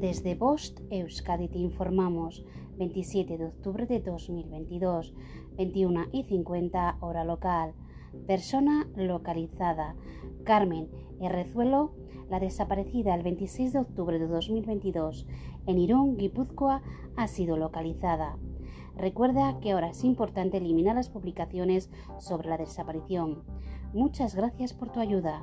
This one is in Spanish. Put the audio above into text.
Desde Bost Euskadi te informamos 27 de octubre de 2022, 21 y 50 hora local. Persona localizada. Carmen Herrezuelo, la desaparecida el 26 de octubre de 2022 en Irún, Guipúzcoa, ha sido localizada. Recuerda que ahora es importante eliminar las publicaciones sobre la desaparición. Muchas gracias por tu ayuda.